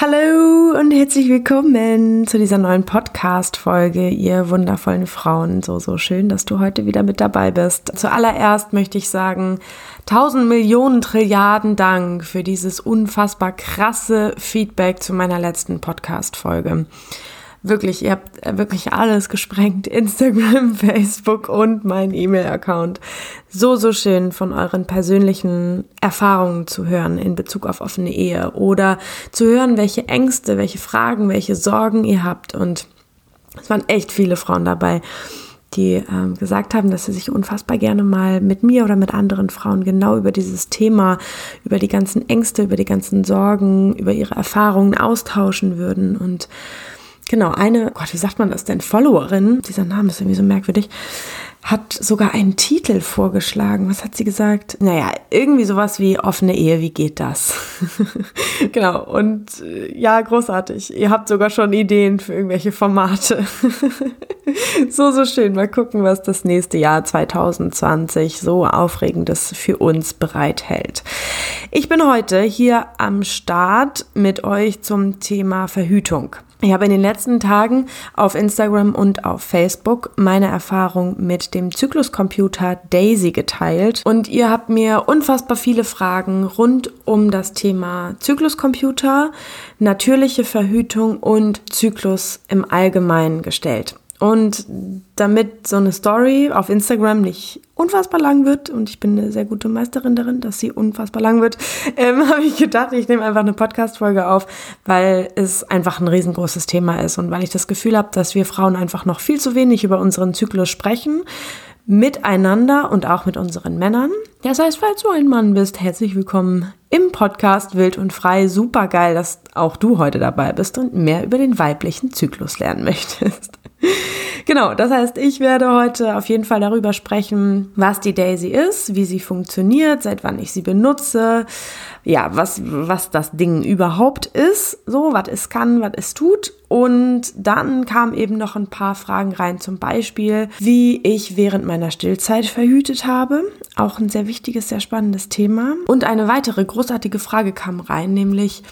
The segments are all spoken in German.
Hallo und herzlich willkommen zu dieser neuen Podcast-Folge, ihr wundervollen Frauen. So, so schön, dass du heute wieder mit dabei bist. Zuallererst möchte ich sagen, tausend Millionen Trilliarden Dank für dieses unfassbar krasse Feedback zu meiner letzten Podcast-Folge. Wirklich, ihr habt wirklich alles gesprengt. Instagram, Facebook und mein E-Mail-Account. So, so schön von euren persönlichen Erfahrungen zu hören in Bezug auf offene Ehe oder zu hören, welche Ängste, welche Fragen, welche Sorgen ihr habt. Und es waren echt viele Frauen dabei die ähm, gesagt haben, dass sie sich unfassbar gerne mal mit mir oder mit anderen Frauen genau über dieses Thema, über die ganzen Ängste, über die ganzen Sorgen, über ihre Erfahrungen austauschen würden. Und Genau, eine, Gott, wie sagt man das denn? Followerin, dieser Name ist irgendwie so merkwürdig, hat sogar einen Titel vorgeschlagen. Was hat sie gesagt? Naja, irgendwie sowas wie offene Ehe, wie geht das? genau, und äh, ja, großartig. Ihr habt sogar schon Ideen für irgendwelche Formate. so, so schön. Mal gucken, was das nächste Jahr 2020 so aufregendes für uns bereithält. Ich bin heute hier am Start mit euch zum Thema Verhütung. Ich habe in den letzten Tagen auf Instagram und auf Facebook meine Erfahrung mit dem Zykluscomputer Daisy geteilt und ihr habt mir unfassbar viele Fragen rund um das Thema Zykluscomputer, natürliche Verhütung und Zyklus im Allgemeinen gestellt. Und damit so eine Story auf Instagram nicht unfassbar lang wird, und ich bin eine sehr gute Meisterin darin, dass sie unfassbar lang wird, ähm, habe ich gedacht, ich nehme einfach eine Podcast-Folge auf, weil es einfach ein riesengroßes Thema ist und weil ich das Gefühl habe, dass wir Frauen einfach noch viel zu wenig über unseren Zyklus sprechen, miteinander und auch mit unseren Männern. Das heißt, falls du ein Mann bist, herzlich willkommen im Podcast Wild und Frei. Super geil, dass auch du heute dabei bist und mehr über den weiblichen Zyklus lernen möchtest. Genau, das heißt, ich werde heute auf jeden Fall darüber sprechen, was die Daisy ist, wie sie funktioniert, seit wann ich sie benutze, ja, was, was das Ding überhaupt ist, so, was es kann, was es tut. Und dann kamen eben noch ein paar Fragen rein, zum Beispiel, wie ich während meiner Stillzeit verhütet habe. Auch ein sehr wichtiges, sehr spannendes Thema. Und eine weitere großartige Frage kam rein, nämlich,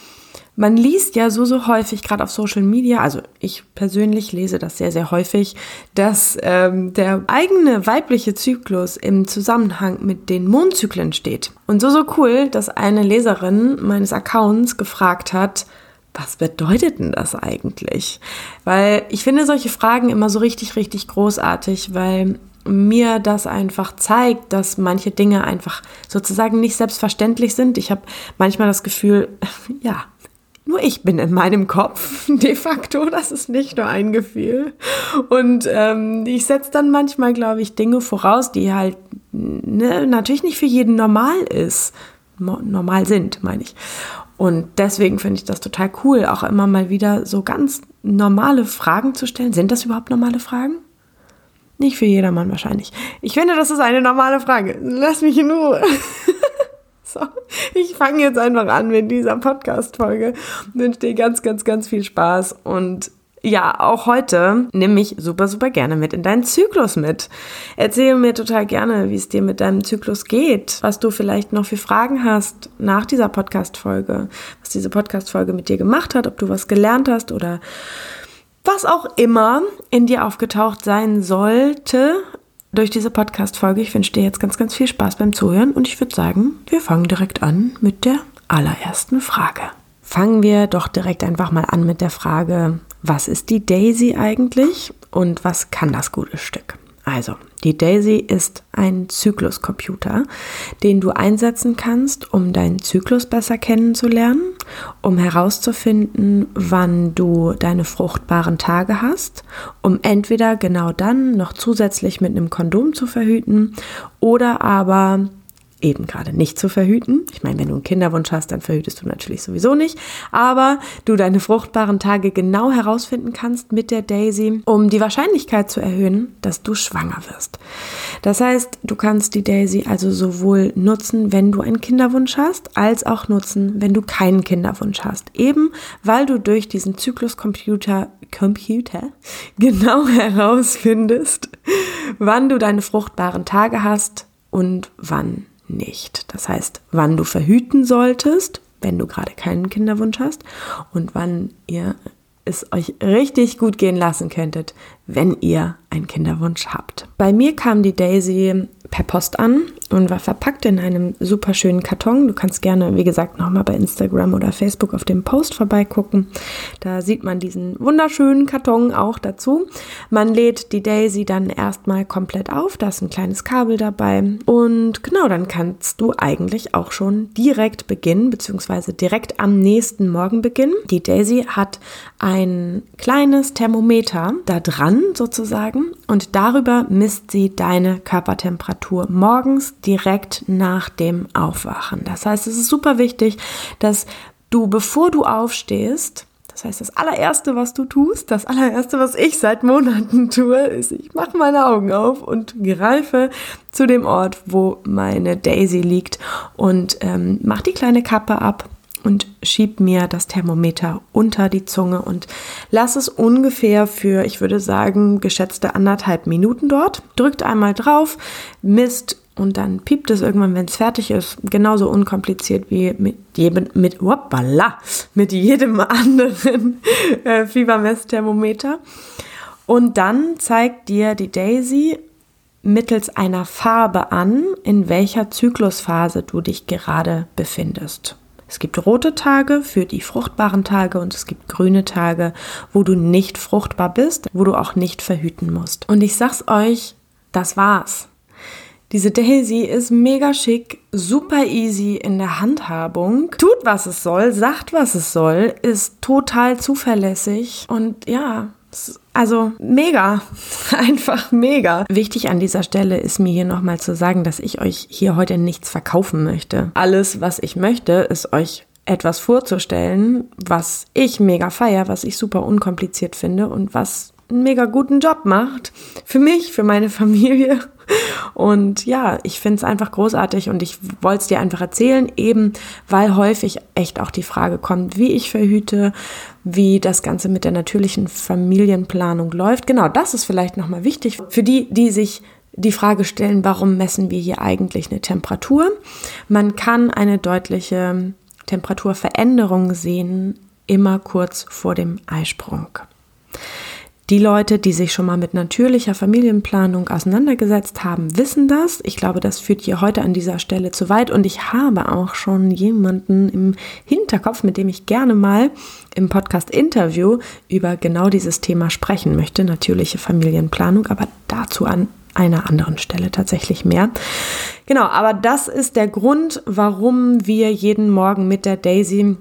man liest ja so, so häufig, gerade auf Social Media, also ich persönlich lese das sehr, sehr häufig, dass ähm, der eigene weibliche Zyklus im Zusammenhang mit den Mondzyklen steht. Und so, so cool, dass eine Leserin meines Accounts gefragt hat, was bedeutet denn das eigentlich? Weil ich finde solche Fragen immer so richtig, richtig großartig, weil mir das einfach zeigt, dass manche Dinge einfach sozusagen nicht selbstverständlich sind. Ich habe manchmal das Gefühl, ja, nur ich bin in meinem Kopf de facto, das ist nicht nur ein Gefühl. Und ähm, ich setze dann manchmal, glaube ich, Dinge voraus, die halt ne, natürlich nicht für jeden normal ist. Normal sind, meine ich. Und deswegen finde ich das total cool, auch immer mal wieder so ganz normale Fragen zu stellen. Sind das überhaupt normale Fragen? Nicht für jedermann wahrscheinlich. Ich finde, das ist eine normale Frage. Lass mich in Ruhe. So, ich fange jetzt einfach an mit dieser Podcast-Folge. Wünsche dir ganz, ganz, ganz viel Spaß und ja, auch heute nimm mich super, super gerne mit in deinen Zyklus mit. Erzähl mir total gerne, wie es dir mit deinem Zyklus geht, was du vielleicht noch für Fragen hast nach dieser Podcast-Folge, was diese Podcast-Folge mit dir gemacht hat, ob du was gelernt hast oder was auch immer in dir aufgetaucht sein sollte durch diese Podcast-Folge. Ich wünsche dir jetzt ganz, ganz viel Spaß beim Zuhören und ich würde sagen, wir fangen direkt an mit der allerersten Frage. Fangen wir doch direkt einfach mal an mit der Frage, was ist die Daisy eigentlich und was kann das gute Stück? Also, die Daisy ist ein Zykluscomputer, den du einsetzen kannst, um deinen Zyklus besser kennenzulernen, um herauszufinden, wann du deine fruchtbaren Tage hast, um entweder genau dann noch zusätzlich mit einem Kondom zu verhüten oder aber eben gerade nicht zu verhüten. Ich meine, wenn du einen Kinderwunsch hast, dann verhütest du natürlich sowieso nicht, aber du deine fruchtbaren Tage genau herausfinden kannst mit der Daisy, um die Wahrscheinlichkeit zu erhöhen, dass du schwanger wirst. Das heißt, du kannst die Daisy also sowohl nutzen, wenn du einen Kinderwunsch hast, als auch nutzen, wenn du keinen Kinderwunsch hast. Eben weil du durch diesen Zykluscomputer Computer genau herausfindest, wann du deine fruchtbaren Tage hast und wann nicht. Das heißt, wann du verhüten solltest, wenn du gerade keinen Kinderwunsch hast und wann ihr es euch richtig gut gehen lassen könntet, wenn ihr einen Kinderwunsch habt. Bei mir kam die Daisy per Post an und war verpackt in einem super schönen Karton. Du kannst gerne, wie gesagt, nochmal bei Instagram oder Facebook auf dem Post vorbeigucken. Da sieht man diesen wunderschönen Karton auch dazu. Man lädt die Daisy dann erstmal komplett auf. Da ist ein kleines Kabel dabei. Und genau, dann kannst du eigentlich auch schon direkt beginnen, beziehungsweise direkt am nächsten Morgen beginnen. Die Daisy hat ein kleines Thermometer da dran sozusagen und darüber misst sie deine Körpertemperatur morgens direkt nach dem Aufwachen. Das heißt, es ist super wichtig, dass du, bevor du aufstehst, das heißt, das allererste, was du tust, das allererste, was ich seit Monaten tue, ist, ich mache meine Augen auf und greife zu dem Ort, wo meine Daisy liegt und ähm, mach die kleine Kappe ab und schieb mir das Thermometer unter die Zunge und lass es ungefähr für, ich würde sagen, geschätzte anderthalb Minuten dort. Drückt einmal drauf, misst und dann piept es irgendwann, wenn es fertig ist. Genauso unkompliziert wie mit jedem, mit, hoppala, mit jedem anderen äh, Fiebermessthermometer. Und dann zeigt dir die Daisy mittels einer Farbe an, in welcher Zyklusphase du dich gerade befindest. Es gibt rote Tage für die fruchtbaren Tage und es gibt grüne Tage, wo du nicht fruchtbar bist, wo du auch nicht verhüten musst. Und ich sag's euch, das war's. Diese Daisy ist mega schick, super easy in der Handhabung, tut was es soll, sagt was es soll, ist total zuverlässig und ja, also mega, einfach mega. Wichtig an dieser Stelle ist mir hier nochmal zu sagen, dass ich euch hier heute nichts verkaufen möchte. Alles, was ich möchte, ist euch etwas vorzustellen, was ich mega feier, was ich super unkompliziert finde und was einen mega guten Job macht. Für mich, für meine Familie. Und ja, ich finde es einfach großartig und ich wollte es dir einfach erzählen, eben weil häufig echt auch die Frage kommt, wie ich verhüte, wie das Ganze mit der natürlichen Familienplanung läuft. Genau, das ist vielleicht nochmal wichtig für die, die sich die Frage stellen, warum messen wir hier eigentlich eine Temperatur? Man kann eine deutliche Temperaturveränderung sehen, immer kurz vor dem Eisprung. Die Leute, die sich schon mal mit natürlicher Familienplanung auseinandergesetzt haben, wissen das. Ich glaube, das führt hier heute an dieser Stelle zu weit. Und ich habe auch schon jemanden im Hinterkopf, mit dem ich gerne mal im Podcast-Interview über genau dieses Thema sprechen möchte, natürliche Familienplanung, aber dazu an einer anderen Stelle tatsächlich mehr. Genau, aber das ist der Grund, warum wir jeden Morgen mit der Daisy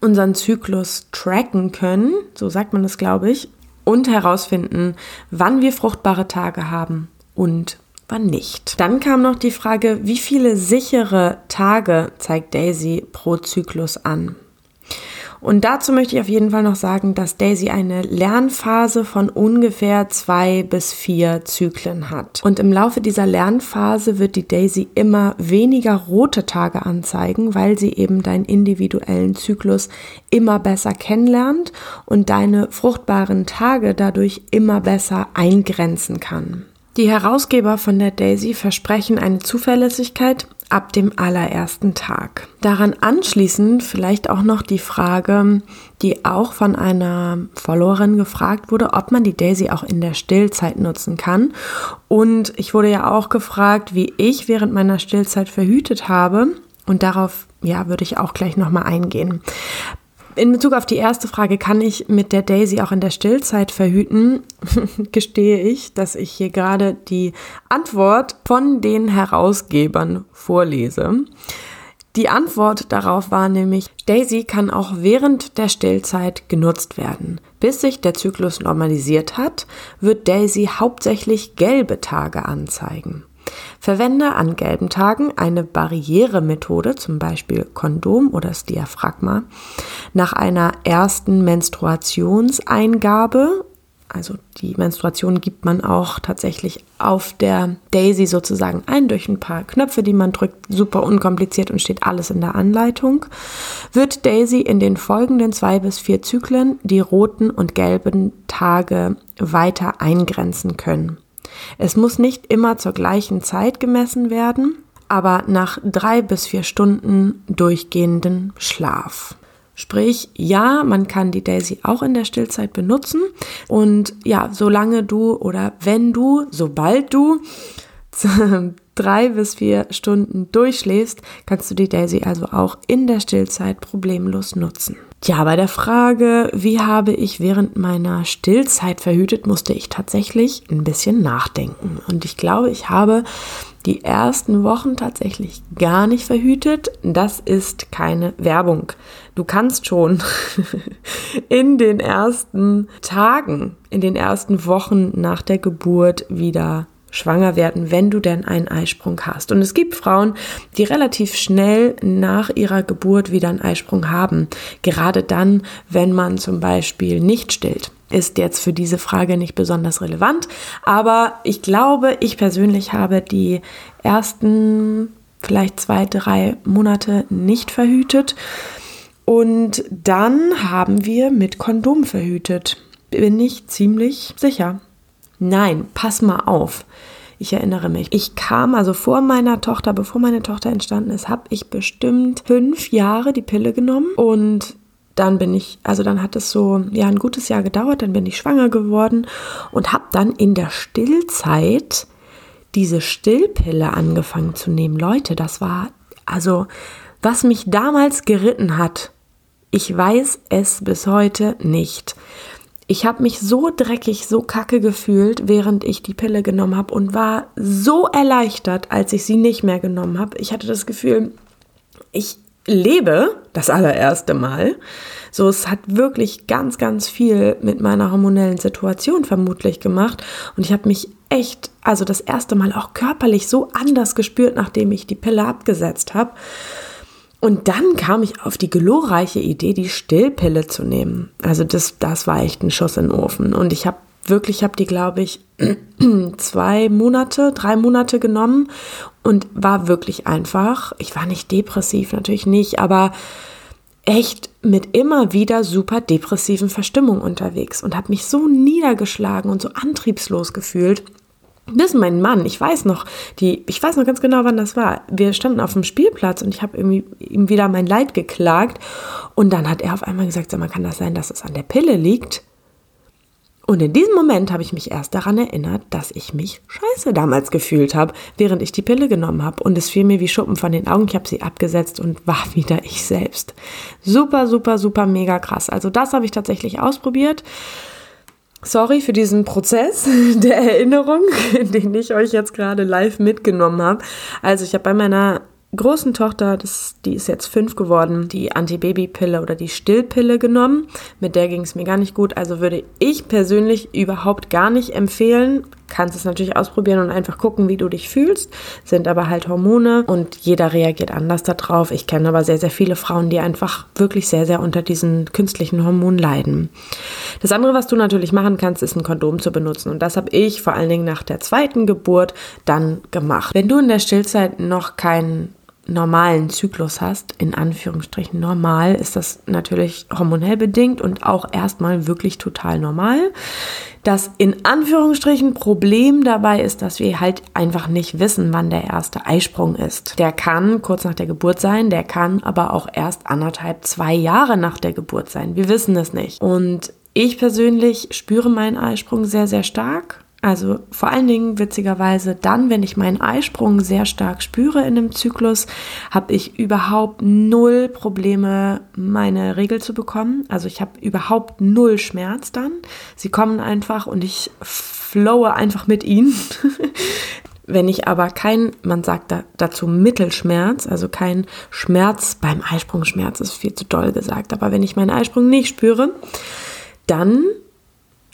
unseren Zyklus tracken können, so sagt man das, glaube ich, und herausfinden, wann wir fruchtbare Tage haben und wann nicht. Dann kam noch die Frage, wie viele sichere Tage zeigt Daisy pro Zyklus an? Und dazu möchte ich auf jeden Fall noch sagen, dass Daisy eine Lernphase von ungefähr zwei bis vier Zyklen hat. Und im Laufe dieser Lernphase wird die Daisy immer weniger rote Tage anzeigen, weil sie eben deinen individuellen Zyklus immer besser kennenlernt und deine fruchtbaren Tage dadurch immer besser eingrenzen kann. Die Herausgeber von der Daisy versprechen eine Zuverlässigkeit ab dem allerersten Tag. Daran anschließend vielleicht auch noch die Frage, die auch von einer Followerin gefragt wurde, ob man die Daisy auch in der Stillzeit nutzen kann. Und ich wurde ja auch gefragt, wie ich während meiner Stillzeit verhütet habe. Und darauf, ja, würde ich auch gleich nochmal eingehen. In Bezug auf die erste Frage, kann ich mit der Daisy auch in der Stillzeit verhüten, gestehe ich, dass ich hier gerade die Antwort von den Herausgebern vorlese. Die Antwort darauf war nämlich, Daisy kann auch während der Stillzeit genutzt werden. Bis sich der Zyklus normalisiert hat, wird Daisy hauptsächlich gelbe Tage anzeigen. Verwende an gelben Tagen eine Barrieremethode, zum Beispiel Kondom oder das Diaphragma, nach einer ersten Menstruationseingabe. Also die Menstruation gibt man auch tatsächlich auf der Daisy sozusagen ein durch ein paar Knöpfe, die man drückt, super unkompliziert und steht alles in der Anleitung. Wird Daisy in den folgenden zwei bis vier Zyklen die roten und gelben Tage weiter eingrenzen können. Es muss nicht immer zur gleichen Zeit gemessen werden, aber nach drei bis vier Stunden durchgehenden Schlaf. Sprich, ja, man kann die Daisy auch in der Stillzeit benutzen. Und ja, solange du oder wenn du, sobald du drei bis vier Stunden durchschläfst, kannst du die Daisy also auch in der Stillzeit problemlos nutzen. Ja, bei der Frage, wie habe ich während meiner Stillzeit verhütet, musste ich tatsächlich ein bisschen nachdenken. Und ich glaube, ich habe die ersten Wochen tatsächlich gar nicht verhütet. Das ist keine Werbung. Du kannst schon in den ersten Tagen, in den ersten Wochen nach der Geburt wieder schwanger werden, wenn du denn einen Eisprung hast. Und es gibt Frauen, die relativ schnell nach ihrer Geburt wieder einen Eisprung haben. Gerade dann, wenn man zum Beispiel nicht stillt ist jetzt für diese Frage nicht besonders relevant. Aber ich glaube, ich persönlich habe die ersten vielleicht zwei, drei Monate nicht verhütet. Und dann haben wir mit Kondom verhütet. Bin ich ziemlich sicher. Nein, pass mal auf. Ich erinnere mich. Ich kam also vor meiner Tochter, bevor meine Tochter entstanden ist, habe ich bestimmt fünf Jahre die Pille genommen und dann bin ich, also dann hat es so ja ein gutes Jahr gedauert, dann bin ich schwanger geworden und habe dann in der Stillzeit diese Stillpille angefangen zu nehmen. Leute, das war also was mich damals geritten hat. Ich weiß es bis heute nicht. Ich habe mich so dreckig, so kacke gefühlt, während ich die Pille genommen habe und war so erleichtert, als ich sie nicht mehr genommen habe. Ich hatte das Gefühl, ich lebe das allererste Mal. So, es hat wirklich ganz, ganz viel mit meiner hormonellen Situation vermutlich gemacht. Und ich habe mich echt, also das erste Mal auch körperlich so anders gespürt, nachdem ich die Pille abgesetzt habe. Und dann kam ich auf die glorreiche Idee, die Stillpille zu nehmen. Also das, das war echt ein Schuss in den Ofen. Und ich habe wirklich, ich habe die, glaube ich, zwei Monate, drei Monate genommen und war wirklich einfach, ich war nicht depressiv, natürlich nicht, aber echt mit immer wieder super depressiven Verstimmungen unterwegs und habe mich so niedergeschlagen und so antriebslos gefühlt. Bis mein Mann, ich weiß noch, die, ich weiß noch ganz genau, wann das war. Wir standen auf dem Spielplatz und ich habe ihm wieder mein Leid geklagt. Und dann hat er auf einmal gesagt, sag mal, kann das sein, dass es an der Pille liegt? Und in diesem Moment habe ich mich erst daran erinnert, dass ich mich scheiße damals gefühlt habe, während ich die Pille genommen habe. Und es fiel mir wie Schuppen von den Augen. Ich habe sie abgesetzt und war wieder ich selbst. Super, super, super, mega krass. Also das habe ich tatsächlich ausprobiert. Sorry für diesen Prozess der Erinnerung, den ich euch jetzt gerade live mitgenommen habe. Also ich habe bei meiner großen Tochter, das, die ist jetzt fünf geworden, die Antibabypille oder die Stillpille genommen. Mit der ging es mir gar nicht gut. Also würde ich persönlich überhaupt gar nicht empfehlen. Kannst es natürlich ausprobieren und einfach gucken, wie du dich fühlst. Sind aber halt Hormone und jeder reagiert anders darauf. Ich kenne aber sehr, sehr viele Frauen, die einfach wirklich sehr, sehr unter diesen künstlichen Hormonen leiden. Das andere, was du natürlich machen kannst, ist ein Kondom zu benutzen. Und das habe ich vor allen Dingen nach der zweiten Geburt dann gemacht. Wenn du in der Stillzeit noch keinen normalen Zyklus hast, in Anführungsstrichen normal, ist das natürlich hormonell bedingt und auch erstmal wirklich total normal. Das in Anführungsstrichen Problem dabei ist, dass wir halt einfach nicht wissen, wann der erste Eisprung ist. Der kann kurz nach der Geburt sein, der kann aber auch erst anderthalb, zwei Jahre nach der Geburt sein. Wir wissen es nicht. Und ich persönlich spüre meinen Eisprung sehr, sehr stark also vor allen Dingen witzigerweise dann, wenn ich meinen Eisprung sehr stark spüre in einem Zyklus, habe ich überhaupt null Probleme, meine Regel zu bekommen. Also ich habe überhaupt null Schmerz dann. Sie kommen einfach und ich flowe einfach mit ihnen. Wenn ich aber kein, man sagt da, dazu Mittelschmerz, also kein Schmerz beim Eisprungschmerz, ist viel zu doll gesagt, aber wenn ich meinen Eisprung nicht spüre, dann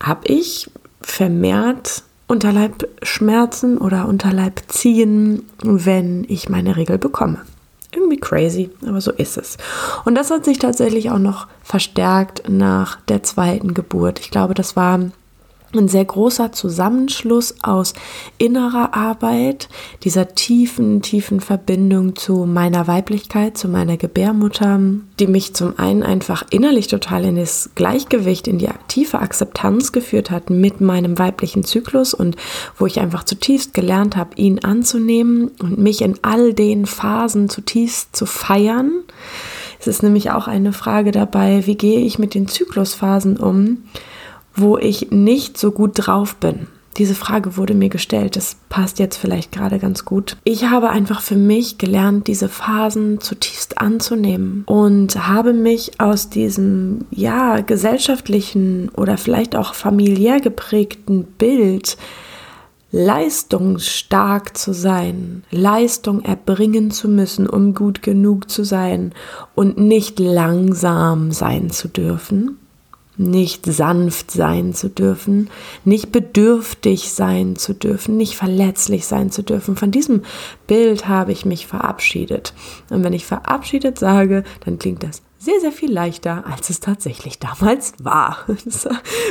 habe ich vermehrt Unterleibschmerzen oder Unterleibziehen, wenn ich meine Regel bekomme. Irgendwie crazy, aber so ist es. Und das hat sich tatsächlich auch noch verstärkt nach der zweiten Geburt. Ich glaube, das war ein sehr großer Zusammenschluss aus innerer Arbeit, dieser tiefen, tiefen Verbindung zu meiner Weiblichkeit, zu meiner Gebärmutter, die mich zum einen einfach innerlich total in das Gleichgewicht, in die tiefe Akzeptanz geführt hat mit meinem weiblichen Zyklus und wo ich einfach zutiefst gelernt habe, ihn anzunehmen und mich in all den Phasen zutiefst zu feiern. Es ist nämlich auch eine Frage dabei, wie gehe ich mit den Zyklusphasen um? Wo ich nicht so gut drauf bin. Diese Frage wurde mir gestellt, das passt jetzt vielleicht gerade ganz gut. Ich habe einfach für mich gelernt, diese Phasen zutiefst anzunehmen und habe mich aus diesem, ja, gesellschaftlichen oder vielleicht auch familiär geprägten Bild, leistungsstark zu sein, Leistung erbringen zu müssen, um gut genug zu sein und nicht langsam sein zu dürfen, nicht sanft sein zu dürfen, nicht bedürftig sein zu dürfen, nicht verletzlich sein zu dürfen. Von diesem Bild habe ich mich verabschiedet. Und wenn ich verabschiedet sage, dann klingt das sehr, sehr viel leichter, als es tatsächlich damals war. Das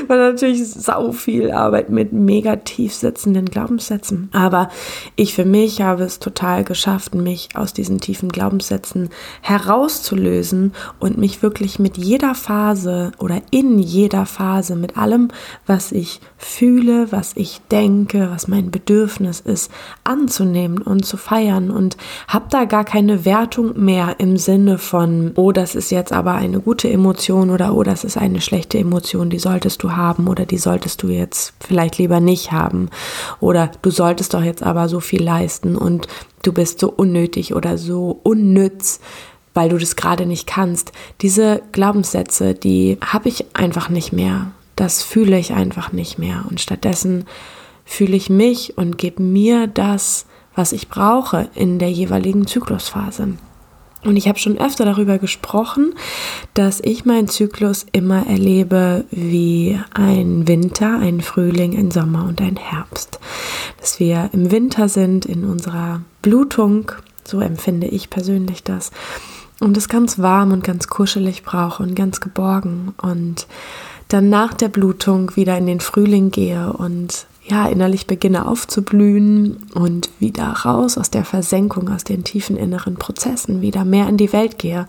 war natürlich sau viel Arbeit mit mega tief sitzenden Glaubenssätzen. Aber ich für mich habe es total geschafft, mich aus diesen tiefen Glaubenssätzen herauszulösen und mich wirklich mit jeder Phase oder in jeder Phase, mit allem, was ich fühle, was ich denke, was mein Bedürfnis ist, anzunehmen und zu feiern und habe da gar keine Wertung mehr im Sinne von, oh, das ist jetzt aber eine gute Emotion oder oh, das ist eine schlechte Emotion, die solltest du haben oder die solltest du jetzt vielleicht lieber nicht haben oder du solltest doch jetzt aber so viel leisten und du bist so unnötig oder so unnütz weil du das gerade nicht kannst. Diese Glaubenssätze, die habe ich einfach nicht mehr das fühle ich einfach nicht mehr. Und stattdessen fühle ich mich und gebe mir das, was ich brauche in der jeweiligen Zyklusphase. Und ich habe schon öfter darüber gesprochen, dass ich meinen Zyklus immer erlebe wie ein Winter, ein Frühling, ein Sommer und ein Herbst. Dass wir im Winter sind in unserer Blutung, so empfinde ich persönlich das, und es ganz warm und ganz kuschelig brauche und ganz geborgen. Und dann nach der Blutung wieder in den Frühling gehe und ja, innerlich beginne aufzublühen und wieder raus aus der Versenkung, aus den tiefen inneren Prozessen, wieder mehr in die Welt gehe.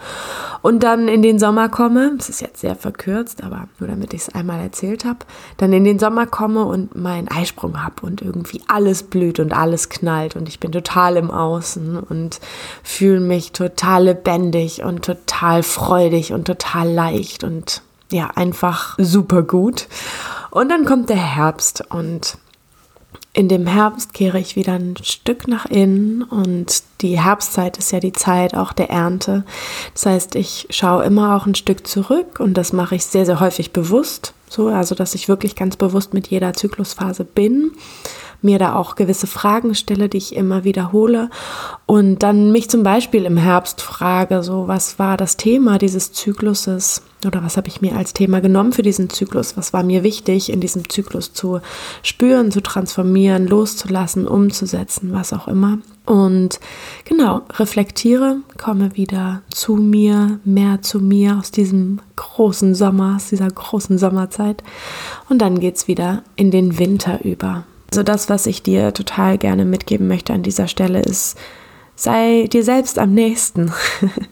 Und dann in den Sommer komme, das ist jetzt sehr verkürzt, aber nur damit ich es einmal erzählt habe, dann in den Sommer komme und meinen Eisprung habe und irgendwie alles blüht und alles knallt und ich bin total im Außen und fühle mich total lebendig und total freudig und total leicht und ja, einfach super gut. Und dann kommt der Herbst und in dem Herbst kehre ich wieder ein Stück nach innen und die Herbstzeit ist ja die Zeit auch der Ernte. Das heißt, ich schaue immer auch ein Stück zurück und das mache ich sehr, sehr häufig bewusst. So, also dass ich wirklich ganz bewusst mit jeder Zyklusphase bin mir da auch gewisse Fragen stelle, die ich immer wiederhole und dann mich zum Beispiel im Herbst frage, so was war das Thema dieses Zykluses oder was habe ich mir als Thema genommen für diesen Zyklus, was war mir wichtig in diesem Zyklus zu spüren, zu transformieren, loszulassen, umzusetzen, was auch immer. Und genau, reflektiere, komme wieder zu mir, mehr zu mir aus diesem großen Sommer, aus dieser großen Sommerzeit. Und dann geht es wieder in den Winter über. Also das, was ich dir total gerne mitgeben möchte an dieser Stelle ist, sei dir selbst am nächsten.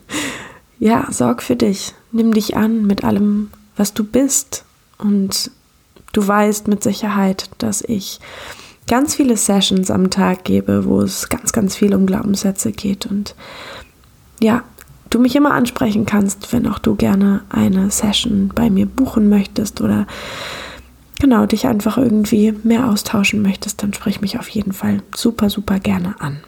ja, sorg für dich. Nimm dich an mit allem, was du bist. Und du weißt mit Sicherheit, dass ich ganz viele Sessions am Tag gebe, wo es ganz, ganz viel um Glaubenssätze geht. Und ja, du mich immer ansprechen kannst, wenn auch du gerne eine Session bei mir buchen möchtest oder genau, dich einfach irgendwie mehr austauschen möchtest, dann sprich mich auf jeden Fall super, super gerne an.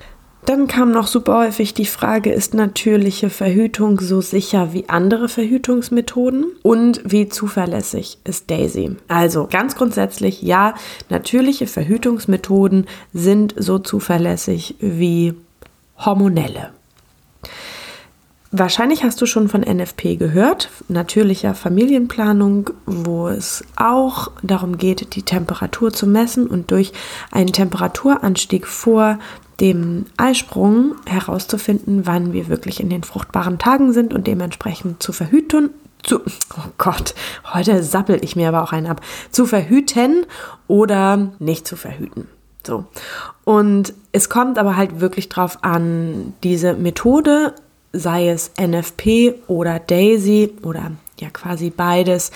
Dann kam noch super häufig die Frage, ist natürliche Verhütung so sicher wie andere Verhütungsmethoden und wie zuverlässig ist Daisy? Also ganz grundsätzlich, ja, natürliche Verhütungsmethoden sind so zuverlässig wie hormonelle. Wahrscheinlich hast du schon von NFP gehört, natürlicher Familienplanung, wo es auch darum geht, die Temperatur zu messen und durch einen Temperaturanstieg vor dem Eisprung herauszufinden, wann wir wirklich in den fruchtbaren Tagen sind und dementsprechend zu verhüten, zu, oh Gott, heute sappel ich mir aber auch einen ab, zu verhüten oder nicht zu verhüten. So. Und es kommt aber halt wirklich drauf an, diese Methode, sei es NFP oder Daisy oder ja quasi beides,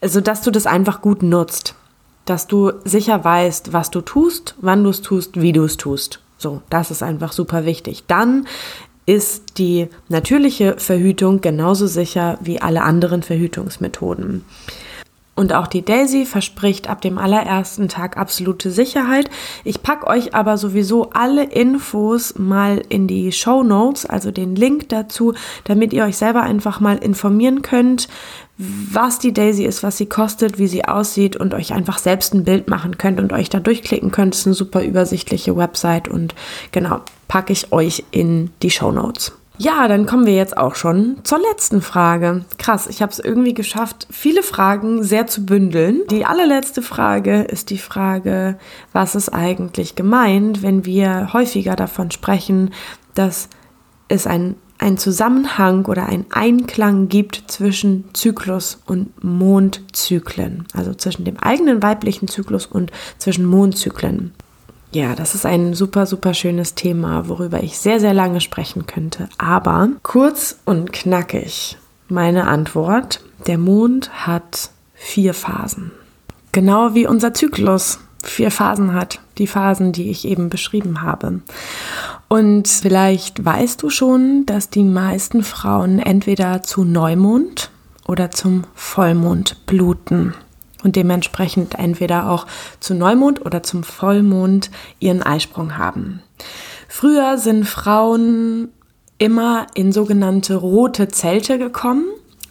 also dass du das einfach gut nutzt, dass du sicher weißt, was du tust, wann du es tust, wie du es tust. So, das ist einfach super wichtig. Dann ist die natürliche Verhütung genauso sicher wie alle anderen Verhütungsmethoden. Und auch die Daisy verspricht ab dem allerersten Tag absolute Sicherheit. Ich packe euch aber sowieso alle Infos mal in die Show Notes, also den Link dazu, damit ihr euch selber einfach mal informieren könnt, was die Daisy ist, was sie kostet, wie sie aussieht und euch einfach selbst ein Bild machen könnt und euch da durchklicken könnt. Das ist eine super übersichtliche Website und genau, packe ich euch in die Show Notes. Ja, dann kommen wir jetzt auch schon zur letzten Frage. Krass, ich habe es irgendwie geschafft, viele Fragen sehr zu bündeln. Die allerletzte Frage ist die Frage, was ist eigentlich gemeint, wenn wir häufiger davon sprechen, dass es ein ein Zusammenhang oder ein Einklang gibt zwischen Zyklus und Mondzyklen, also zwischen dem eigenen weiblichen Zyklus und zwischen Mondzyklen. Ja, das ist ein super, super schönes Thema, worüber ich sehr, sehr lange sprechen könnte. Aber kurz und knackig meine Antwort. Der Mond hat vier Phasen. Genau wie unser Zyklus vier Phasen hat. Die Phasen, die ich eben beschrieben habe. Und vielleicht weißt du schon, dass die meisten Frauen entweder zu Neumond oder zum Vollmond bluten und dementsprechend entweder auch zu Neumond oder zum Vollmond ihren Eisprung haben. Früher sind Frauen immer in sogenannte rote Zelte gekommen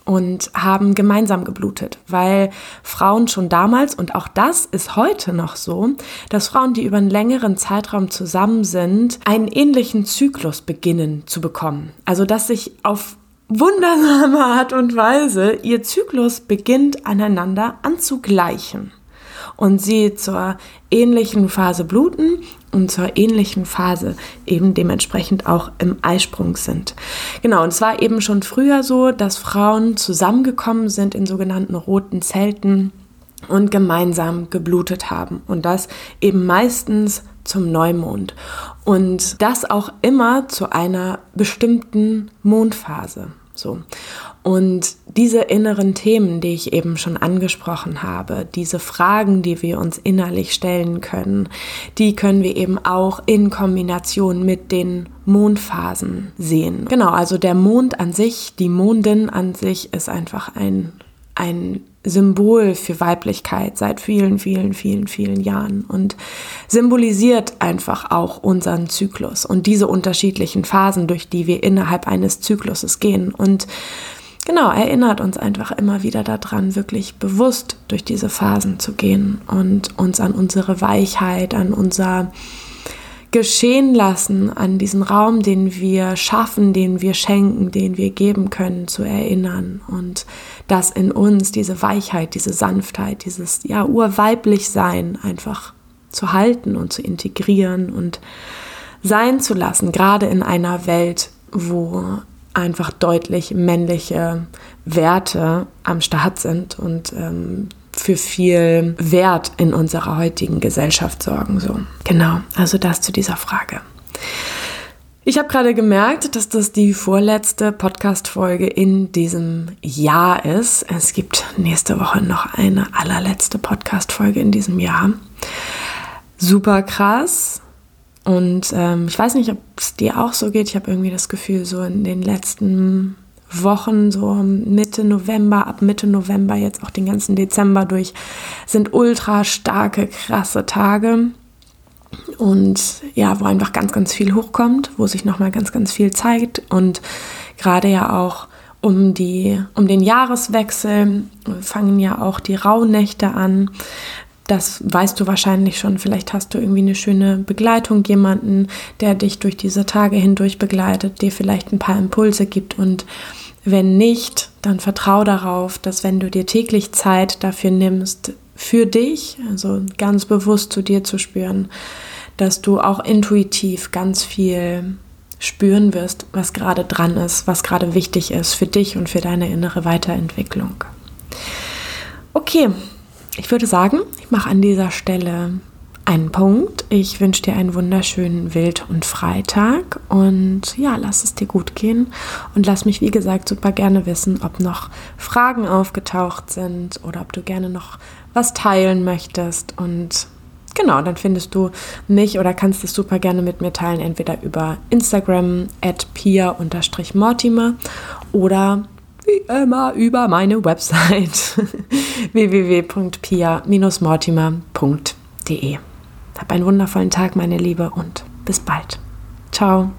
und haben gemeinsam geblutet, weil Frauen schon damals, und auch das ist heute noch so, dass Frauen, die über einen längeren Zeitraum zusammen sind, einen ähnlichen Zyklus beginnen zu bekommen. Also dass sich auf wundersame Art und Weise ihr Zyklus beginnt aneinander anzugleichen und sie zur ähnlichen Phase bluten und zur ähnlichen Phase eben dementsprechend auch im Eisprung sind. Genau, und es war eben schon früher so, dass Frauen zusammengekommen sind in sogenannten roten Zelten und gemeinsam geblutet haben und das eben meistens zum Neumond und das auch immer zu einer bestimmten Mondphase. So. Und diese inneren Themen, die ich eben schon angesprochen habe, diese Fragen, die wir uns innerlich stellen können, die können wir eben auch in Kombination mit den Mondphasen sehen. Genau, also der Mond an sich, die Mondin an sich ist einfach ein, ein Symbol für Weiblichkeit seit vielen, vielen, vielen, vielen Jahren und symbolisiert einfach auch unseren Zyklus und diese unterschiedlichen Phasen, durch die wir innerhalb eines Zykluses gehen. Und genau, erinnert uns einfach immer wieder daran, wirklich bewusst durch diese Phasen zu gehen und uns an unsere Weichheit, an unser geschehen lassen, an diesen Raum, den wir schaffen, den wir schenken, den wir geben können, zu erinnern. Und das in uns, diese Weichheit, diese Sanftheit, dieses ja urweiblich Sein einfach zu halten und zu integrieren und sein zu lassen, gerade in einer Welt, wo einfach deutlich männliche Werte am Start sind und ähm, für viel Wert in unserer heutigen Gesellschaft sorgen. So. Genau, also das zu dieser Frage. Ich habe gerade gemerkt, dass das die vorletzte Podcast-Folge in diesem Jahr ist. Es gibt nächste Woche noch eine allerletzte Podcast-Folge in diesem Jahr. Super krass. Und ähm, ich weiß nicht, ob es dir auch so geht. Ich habe irgendwie das Gefühl, so in den letzten Wochen, so Mitte November, ab Mitte November, jetzt auch den ganzen Dezember durch, sind ultra starke, krasse Tage und ja, wo einfach ganz, ganz viel hochkommt, wo sich nochmal ganz, ganz viel zeigt und gerade ja auch um, die, um den Jahreswechsel fangen ja auch die Rauhnächte an. Das weißt du wahrscheinlich schon. Vielleicht hast du irgendwie eine schöne Begleitung, jemanden, der dich durch diese Tage hindurch begleitet, dir vielleicht ein paar Impulse gibt. Und wenn nicht, dann vertrau darauf, dass wenn du dir täglich Zeit dafür nimmst, für dich, also ganz bewusst zu dir zu spüren, dass du auch intuitiv ganz viel spüren wirst, was gerade dran ist, was gerade wichtig ist für dich und für deine innere Weiterentwicklung. Okay, ich würde sagen, ich mache an dieser Stelle einen Punkt. Ich wünsche dir einen wunderschönen Wild- und Freitag und ja, lass es dir gut gehen und lass mich, wie gesagt, super gerne wissen, ob noch Fragen aufgetaucht sind oder ob du gerne noch was teilen möchtest und genau, dann findest du mich oder kannst es super gerne mit mir teilen, entweder über Instagram at pia-mortimer oder wie immer über meine Website www.pia-mortimer.de. Hab einen wundervollen Tag, meine Liebe, und bis bald. Ciao.